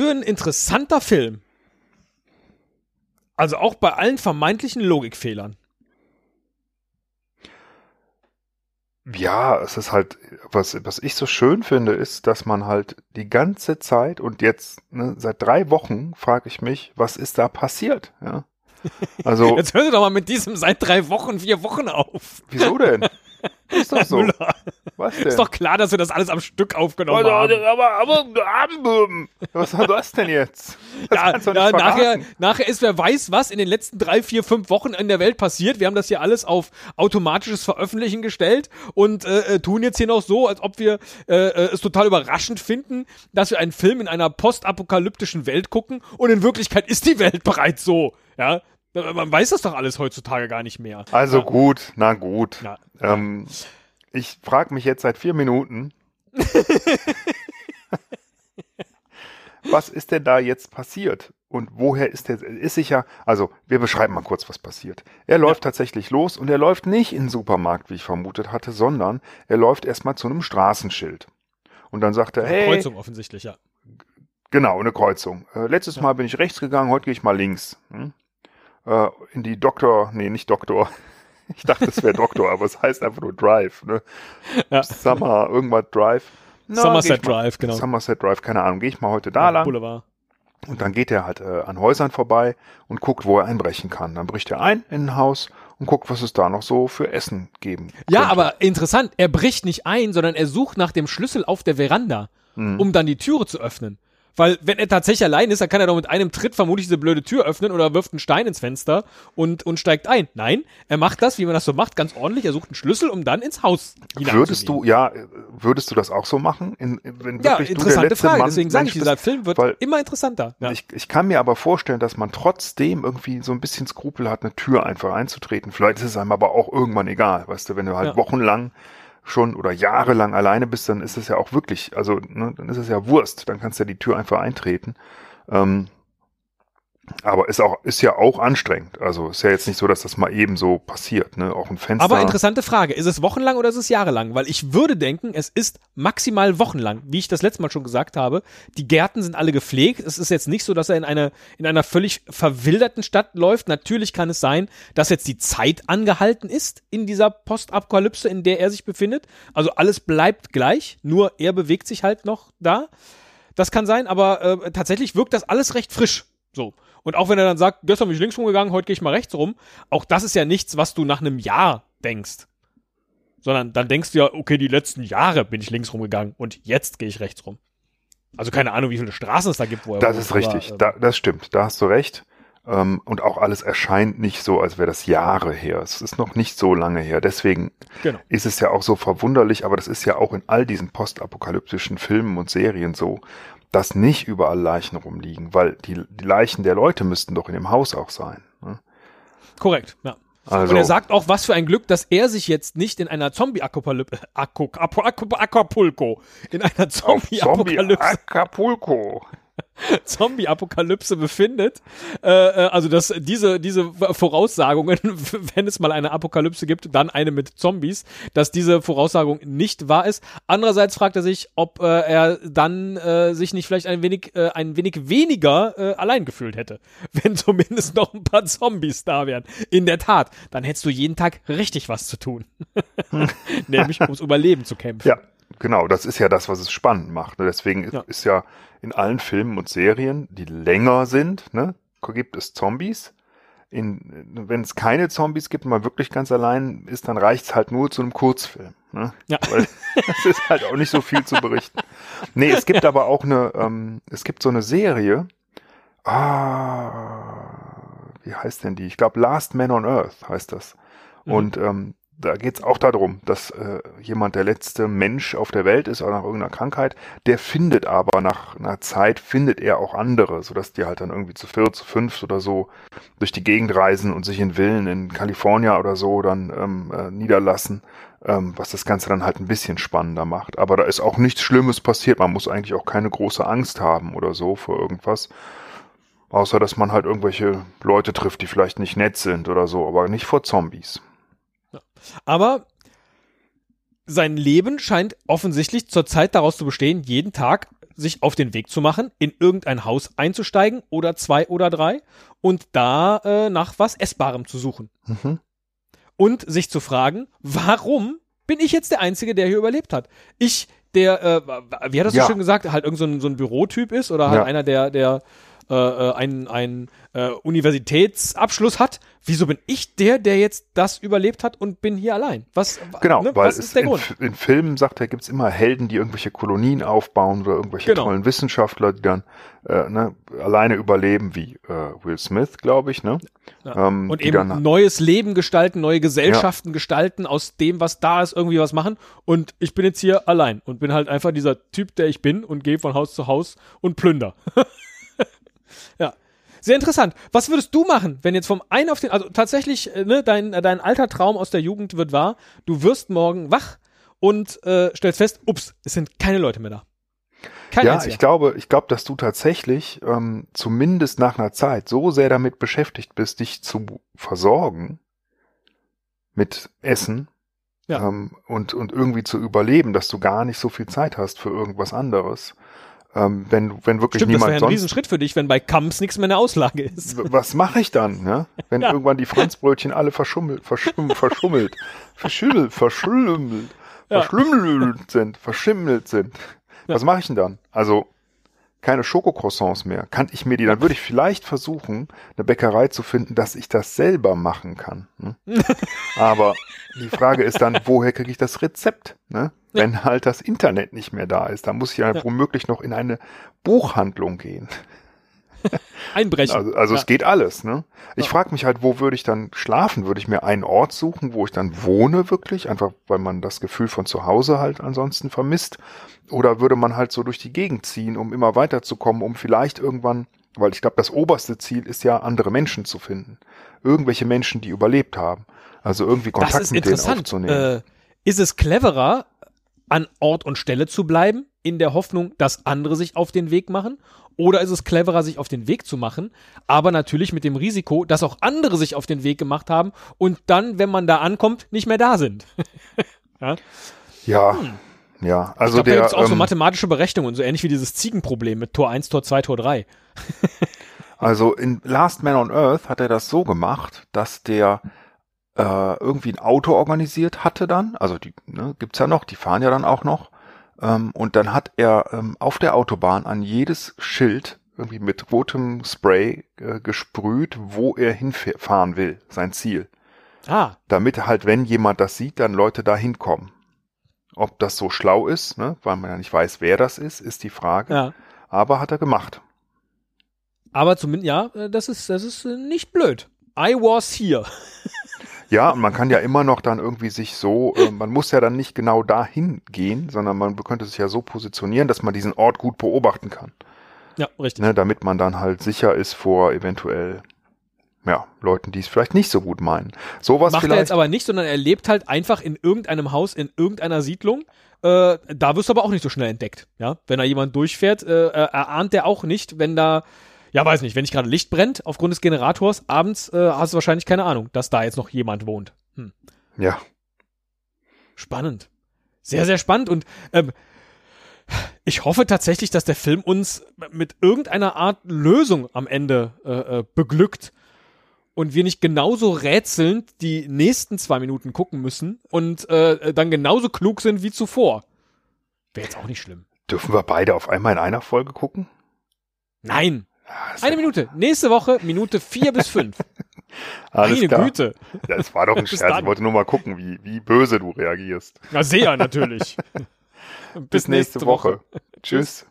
für ein interessanter Film. Also auch bei allen vermeintlichen Logikfehlern. Ja, es ist halt, was, was ich so schön finde, ist, dass man halt die ganze Zeit und jetzt ne, seit drei Wochen frage ich mich, was ist da passiert? Ja? Also, jetzt hör doch mal mit diesem seit drei Wochen, vier Wochen auf. Wieso denn? Ist doch so. Müller. Was denn? Ist doch klar, dass wir das alles am Stück aufgenommen aber, haben. Aber, aber, aber, was war das denn jetzt? Das ja, ja nachher, nachher ist wer weiß, was in den letzten drei, vier, fünf Wochen in der Welt passiert. Wir haben das hier alles auf automatisches Veröffentlichen gestellt und äh, äh tun jetzt hier noch so, als ob wir äh, äh, es total überraschend finden, dass wir einen Film in einer postapokalyptischen Welt gucken und in Wirklichkeit ist die Welt bereits so. Ja, man weiß das doch alles heutzutage gar nicht mehr. Also ja. gut, na gut. Ja. Ähm, ich frage mich jetzt seit vier Minuten, was ist denn da jetzt passiert? Und woher ist der, ist sicher, also wir beschreiben mal kurz, was passiert. Er läuft ja. tatsächlich los und er läuft nicht in den Supermarkt, wie ich vermutet hatte, sondern er läuft erstmal zu einem Straßenschild. Und dann sagt er, hey. Kreuzung offensichtlich, ja. Genau, eine Kreuzung. Äh, letztes ja. Mal bin ich rechts gegangen, heute gehe ich mal links. Hm? Äh, in die Doktor, nee, nicht Doktor. Ich dachte, es wäre Doktor, aber es heißt einfach nur Drive. Ne? Ja. Summer, irgendwas Drive. No, Somerset Drive, genau. Somerset Drive, keine Ahnung. Gehe ich mal heute da ja, lang. Boulevard. Und dann geht er halt äh, an Häusern vorbei und guckt, wo er einbrechen kann. Dann bricht er ein in ein Haus und guckt, was es da noch so für Essen geben Ja, aber interessant, er bricht nicht ein, sondern er sucht nach dem Schlüssel auf der Veranda, mhm. um dann die Türe zu öffnen. Weil wenn er tatsächlich allein ist, dann kann er doch mit einem Tritt vermutlich diese blöde Tür öffnen oder wirft einen Stein ins Fenster und, und steigt ein. Nein, er macht das, wie man das so macht, ganz ordentlich. Er sucht einen Schlüssel, um dann ins Haus Würdest du, ja, würdest du das auch so machen? In, wenn ja, interessante Frage. Mann Deswegen sage ich, dieser Film wird weil, immer interessanter. Ja. Ich, ich kann mir aber vorstellen, dass man trotzdem irgendwie so ein bisschen Skrupel hat, eine Tür einfach einzutreten. Vielleicht ist es einem aber auch irgendwann egal, weißt du, wenn du halt ja. wochenlang schon oder jahrelang alleine bist, dann ist es ja auch wirklich, also ne, dann ist es ja Wurst, dann kannst du ja die Tür einfach eintreten. Ähm, aber ist auch, ist ja auch anstrengend. Also ist ja jetzt nicht so, dass das mal eben so passiert, ne? Auch ein Fenster. Aber interessante Frage. Ist es wochenlang oder ist es jahrelang? Weil ich würde denken, es ist maximal wochenlang. Wie ich das letzte Mal schon gesagt habe. Die Gärten sind alle gepflegt. Es ist jetzt nicht so, dass er in einer, in einer völlig verwilderten Stadt läuft. Natürlich kann es sein, dass jetzt die Zeit angehalten ist in dieser Postapokalypse, in der er sich befindet. Also alles bleibt gleich. Nur er bewegt sich halt noch da. Das kann sein, aber äh, tatsächlich wirkt das alles recht frisch. So. Und auch wenn er dann sagt, gestern bin ich links rumgegangen, heute gehe ich mal rechts rum, auch das ist ja nichts, was du nach einem Jahr denkst. Sondern dann denkst du ja, okay, die letzten Jahre bin ich links rumgegangen und jetzt gehe ich rechts rum. Also keine Ahnung, wie viele Straßen es da gibt, wo er Das ist richtig, aber, äh, da, das stimmt, da hast du recht. Ähm, und auch alles erscheint nicht so, als wäre das Jahre her. Es ist noch nicht so lange her. Deswegen genau. ist es ja auch so verwunderlich, aber das ist ja auch in all diesen postapokalyptischen Filmen und Serien so, dass nicht überall Leichen rumliegen, weil die, die Leichen der Leute müssten doch in dem Haus auch sein. Ne? Korrekt, ja. Also, und er sagt auch, was für ein Glück, dass er sich jetzt nicht in einer Zombie-Apokalypse, Acapulco, in einer Zombie-Apokalypse. Zombie Acapulco. Zombie-Apokalypse befindet. Äh, äh, also dass diese, diese Voraussagungen, wenn es mal eine Apokalypse gibt, dann eine mit Zombies, dass diese Voraussagung nicht wahr ist. Andererseits fragt er sich, ob äh, er dann äh, sich nicht vielleicht ein wenig, äh, ein wenig weniger äh, allein gefühlt hätte, wenn zumindest noch ein paar Zombies da wären. In der Tat, dann hättest du jeden Tag richtig was zu tun. Nämlich ums Überleben zu kämpfen. Ja, genau, das ist ja das, was es spannend macht. Ne? Deswegen ja. ist ja in allen Filmen und Serien, die länger sind, ne, gibt es Zombies. wenn es keine Zombies gibt und man wirklich ganz allein ist, dann reicht es halt nur zu einem Kurzfilm. Ne? Ja. Weil es ist halt auch nicht so viel zu berichten. Nee, es gibt ja. aber auch eine, ähm, es gibt so eine Serie, ah, wie heißt denn die? Ich glaube Last Man on Earth heißt das. Mhm. Und ähm, da geht's auch darum, dass äh, jemand der letzte Mensch auf der Welt ist oder nach irgendeiner Krankheit, der findet aber nach einer Zeit, findet er auch andere, sodass die halt dann irgendwie zu vier, zu fünf oder so durch die Gegend reisen und sich in Villen in Kalifornien oder so dann ähm, äh, niederlassen, ähm, was das Ganze dann halt ein bisschen spannender macht. Aber da ist auch nichts Schlimmes passiert, man muss eigentlich auch keine große Angst haben oder so vor irgendwas. Außer dass man halt irgendwelche Leute trifft, die vielleicht nicht nett sind oder so, aber nicht vor Zombies. Aber sein Leben scheint offensichtlich zurzeit daraus zu bestehen, jeden Tag sich auf den Weg zu machen, in irgendein Haus einzusteigen oder zwei oder drei und da äh, nach was Essbarem zu suchen. Mhm. Und sich zu fragen, warum bin ich jetzt der Einzige, der hier überlebt hat? Ich, der, äh, wie hat das Ja. so schön gesagt, halt irgend so ein, so ein Bürotyp ist oder halt Ja. einer, der, der äh, äh, einen, einen äh, Universitätsabschluss hat. Wieso bin ich der, der jetzt das überlebt hat und bin hier allein? Was, Genau, ne, weil was es ist der in, Grund? in Filmen, sagt er, gibt's immer Helden, die irgendwelche Kolonien aufbauen oder irgendwelche Genau. tollen Wissenschaftler, die dann äh, ne, alleine überleben, wie äh, Will Smith, glaube ich, ne? Ja. Ähm, Und eben dann, neues Leben gestalten, neue Gesellschaften gestalten, aus dem, was da ist, irgendwie was machen. Und ich bin jetzt hier allein und bin halt einfach dieser Typ, der ich bin und gehe von Haus zu Haus und plünder. ja. Sehr interessant. Was würdest du machen, wenn jetzt vom einen auf den, also tatsächlich, äh, ne, dein, äh, dein alter Traum aus der Jugend wird wahr, du wirst morgen wach und äh, stellst fest, ups, es sind keine Leute mehr da. Kein ja, einziger. ich glaube, ich glaube, dass du tatsächlich ähm, zumindest nach einer Zeit so sehr damit beschäftigt bist, dich zu versorgen mit Essen Ja. ähm, und und irgendwie zu überleben, dass du gar nicht so viel Zeit hast für irgendwas anderes. Ähm, wenn wenn wirklich Stimmt, das wäre niemand ein Riesenschritt für dich, wenn bei Kamps nichts mehr eine Auslage ist. Was mache ich dann, ne? Wenn Ja. irgendwann die Franzbrötchen alle verschummelt, verschumm, verschummelt, verschimmelt, verschlummelt, Ja. verschlummelt sind, verschimmelt sind. Was mache ich denn dann? Also keine Schokocroissants mehr. Kann ich mir die, dann würde ich vielleicht versuchen, eine Bäckerei zu finden, dass ich das selber machen kann. Ne? Aber die Frage ist dann, woher kriege ich das Rezept? Ne? Wenn halt das Internet nicht mehr da ist, dann muss ich ja, Ja. womöglich noch in eine Buchhandlung gehen. Einbrechen. Also, also ja. es geht alles, ne? Ich Ja. frage mich halt, wo würde ich dann schlafen? Würde ich mir einen Ort suchen, wo ich dann wohne wirklich? Einfach, weil man das Gefühl von zu Hause halt ansonsten vermisst? Oder würde man halt so durch die Gegend ziehen, um immer weiterzukommen, um vielleicht irgendwann, weil ich glaube, das oberste Ziel ist ja, andere Menschen zu finden. Irgendwelche Menschen, die überlebt haben. Also irgendwie Kontakt mit denen aufzunehmen. Äh, ist es cleverer, an Ort und Stelle zu bleiben, in der Hoffnung, dass andere sich auf den Weg machen? Oder ist es cleverer, sich auf den Weg zu machen, aber natürlich mit dem Risiko, dass auch andere sich auf den Weg gemacht haben und dann, wenn man da ankommt, nicht mehr da sind? ja? ja, ja. Also ich glaube, da der, gibt es auch so ähm, mathematische Berechnungen, so ähnlich wie dieses Ziegenproblem mit Tor 1, Tor 2, Tor 3. Also in Last Man on Earth hat er das so gemacht, dass der äh, irgendwie ein Auto organisiert hatte dann, also die ne, gibt's ja noch, die fahren ja dann auch noch, ähm, und dann hat er ähm, auf der Autobahn an jedes Schild irgendwie mit rotem Spray äh, gesprüht, wo er hinfahren will, sein Ziel, Ah, damit halt, wenn jemand das sieht, dann Leute da hinkommen. Ob das so schlau ist, ne, weil man ja nicht weiß, wer das ist, ist die Frage. ja. Aber hat er gemacht. Aber zumindest, ja, äh, das ist, das ist äh, nicht blöd. I was here. Ja, und man kann ja immer noch dann irgendwie sich so, äh, man muss ja dann nicht genau dahin gehen, sondern man könnte sich ja so positionieren, dass man diesen Ort gut beobachten kann, Ja, richtig. ne, damit man dann halt sicher ist vor eventuell ja, Leuten, die es vielleicht nicht so gut meinen. Sowas Macht er vielleicht. jetzt aber nicht, sondern er lebt halt einfach in irgendeinem Haus, in irgendeiner Siedlung. Äh, da wirst du aber auch nicht so schnell entdeckt. Ja, wenn da jemand durchfährt, äh, erahnt der auch nicht, wenn da, ja, weiß nicht, wenn nicht gerade Licht brennt aufgrund des Generators, abends äh, hast du wahrscheinlich keine Ahnung, dass da jetzt noch jemand wohnt. Hm. ja, Spannend. Sehr, sehr spannend und ähm, ich hoffe tatsächlich, dass der Film uns mit irgendeiner Art Lösung am Ende äh, äh, beglückt und wir nicht genauso rätselnd die nächsten zwei Minuten gucken müssen und äh, dann genauso klug sind wie zuvor. Wäre jetzt auch nicht schlimm. dürfen wir beide auf einmal in einer Folge gucken? Nein. Ist Eine Minute. Nächste Woche Minute vier bis fünf. Alles Meine klar. Güte. Ja, Das war doch ein Bis Scherz. dann. Ich wollte nur mal gucken, wie, wie böse du reagierst. Na, sehr natürlich. Bis nächste, Woche. Tschüss.